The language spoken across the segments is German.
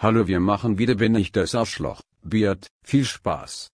Hallo wir machen wieder bin ich das Arschloch, Beard, viel Spaß.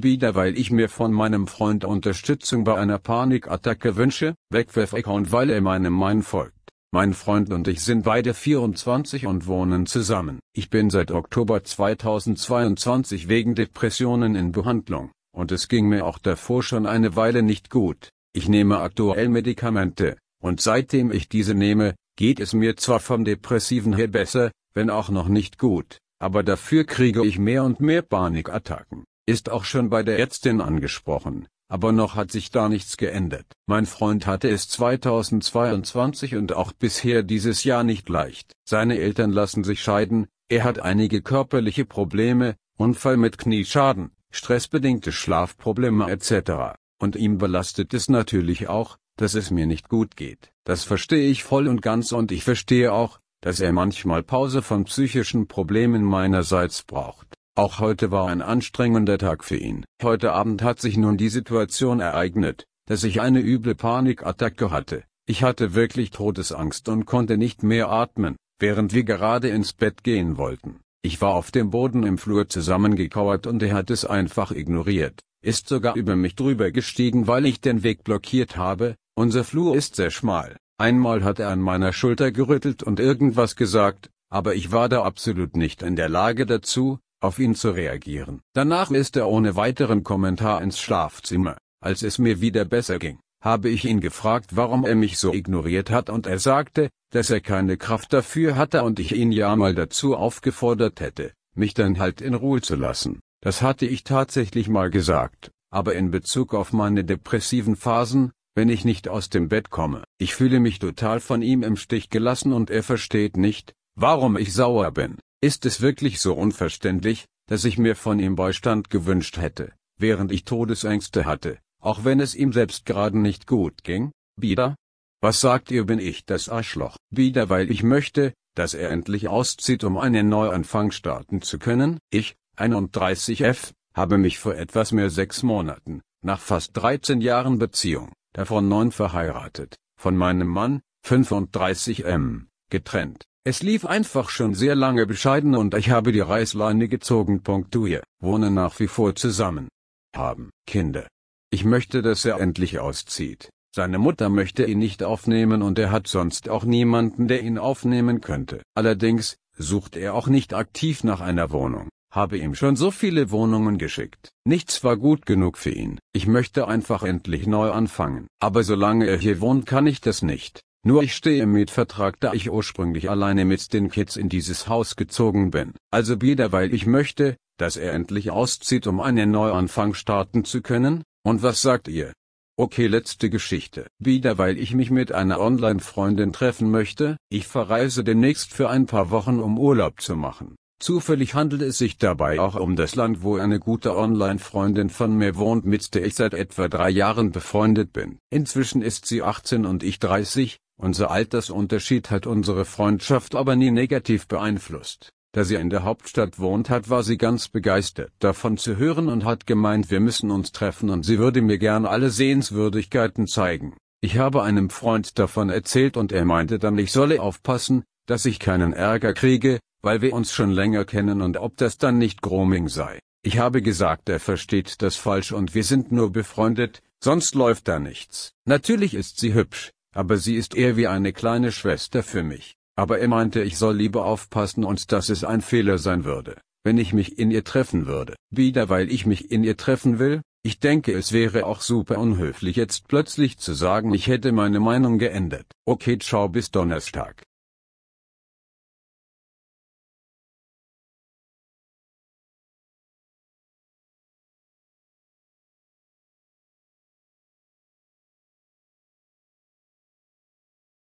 Wieder weil ich mir von meinem Freund Unterstützung bei einer Panikattacke wünsche, Wegwerf-Account weil er meinem Mein folgt. Mein Freund und ich sind beide 24 und wohnen zusammen. Ich bin seit Oktober 2022 wegen Depressionen in Behandlung, und es ging mir auch davor schon eine Weile nicht gut. Ich nehme aktuell Medikamente, und seitdem ich diese nehme, geht es mir zwar vom Depressiven her besser, wenn auch noch nicht gut, aber dafür kriege ich mehr und mehr Panikattacken. Ist auch schon bei der Ärztin angesprochen, aber noch hat sich da nichts geändert. Mein Freund hatte es 2022 und auch bisher dieses Jahr nicht leicht. Seine Eltern lassen sich scheiden, er hat einige körperliche Probleme, Unfall mit Knieschaden, stressbedingte Schlafprobleme etc. Und ihm belastet es natürlich auch, dass es mir nicht gut geht. Das verstehe ich voll und ganz und ich verstehe auch, dass er manchmal Pause von psychischen Problemen meinerseits braucht. Auch heute war ein anstrengender Tag für ihn. Heute Abend hat sich nun die Situation ereignet, dass ich eine üble Panikattacke hatte. Ich hatte wirklich Todesangst und konnte nicht mehr atmen, während wir gerade ins Bett gehen wollten. Ich war auf dem Boden im Flur zusammengekauert und er hat es einfach ignoriert, ist sogar über mich drüber gestiegen, weil ich den Weg blockiert habe, unser Flur ist sehr schmal. Einmal hat er an meiner Schulter gerüttelt und irgendwas gesagt, aber ich war da absolut nicht in der Lage dazu, auf ihn zu reagieren. Danach ist er ohne weiteren Kommentar ins Schlafzimmer. Als es mir wieder besser ging, habe ich ihn gefragt, warum er mich so ignoriert hat und er sagte, dass er keine Kraft dafür hatte und ich ihn ja mal dazu aufgefordert hätte, mich dann halt in Ruhe zu lassen. Das hatte ich tatsächlich mal gesagt, aber in Bezug auf meine depressiven Phasen, wenn ich nicht aus dem Bett komme. Ich fühle mich total von ihm im Stich gelassen und er versteht nicht, warum ich sauer bin. Ist es wirklich so unverständlich, dass ich mir von ihm Beistand gewünscht hätte, während ich Todesängste hatte, auch wenn es ihm selbst gerade nicht gut ging? Wieder? Was sagt ihr bin ich das Arschloch? Wieder weil ich möchte, dass er endlich auszieht um einen Neuanfang starten zu können? Ich, 31F, habe mich vor etwas mehr sechs Monaten, nach fast 13 Jahren Beziehung, davon neun verheiratet, von meinem Mann, 35M, getrennt. Es lief einfach schon sehr lange bescheiden und ich habe die Reißleine gezogen. Wir wohnen nach wie vor zusammen. Haben Kinder. Ich möchte, dass er endlich auszieht. Seine Mutter möchte ihn nicht aufnehmen und er hat sonst auch niemanden, der ihn aufnehmen könnte. Allerdings sucht er auch nicht aktiv nach einer Wohnung. Habe ihm schon so viele Wohnungen geschickt. Nichts war gut genug für ihn. Ich möchte einfach endlich neu anfangen. Aber solange er hier wohnt, kann ich das nicht. Nur ich stehe im Mietvertrag, da ich ursprünglich alleine mit den Kids in dieses Haus gezogen bin. Also wieder weil ich möchte, dass er endlich auszieht, um einen Neuanfang starten zu können? Und was sagt ihr? Okay, letzte Geschichte. Wieder weil ich mich mit einer Online-Freundin treffen möchte, ich verreise demnächst für ein paar Wochen, um Urlaub zu machen. Zufällig handelt es sich dabei auch um das Land, wo eine gute Online-Freundin von mir wohnt, mit der ich seit etwa drei Jahren befreundet bin. Inzwischen ist sie 18 und ich 30, unser Altersunterschied hat unsere Freundschaft aber nie negativ beeinflusst. Da sie in der Hauptstadt wohnt hat, war sie ganz begeistert davon zu hören und hat gemeint, wir müssen uns treffen und sie würde mir gern alle Sehenswürdigkeiten zeigen. Ich habe einem Freund davon erzählt und er meinte dann, ich solle aufpassen, dass ich keinen Ärger kriege, weil wir uns schon länger kennen und ob das dann nicht Grooming sei. Ich habe gesagt, er versteht das falsch und wir sind nur befreundet, sonst läuft da nichts. Natürlich ist sie hübsch, aber sie ist eher wie eine kleine Schwester für mich. Aber er meinte, ich soll lieber aufpassen und dass es ein Fehler sein würde, wenn ich mich in ihr treffen würde. Wieder weil ich mich in ihr treffen will? Ich denke, es wäre auch super unhöflich jetzt plötzlich zu sagen, ich hätte meine Meinung geändert. Okay, ciao bis Donnerstag.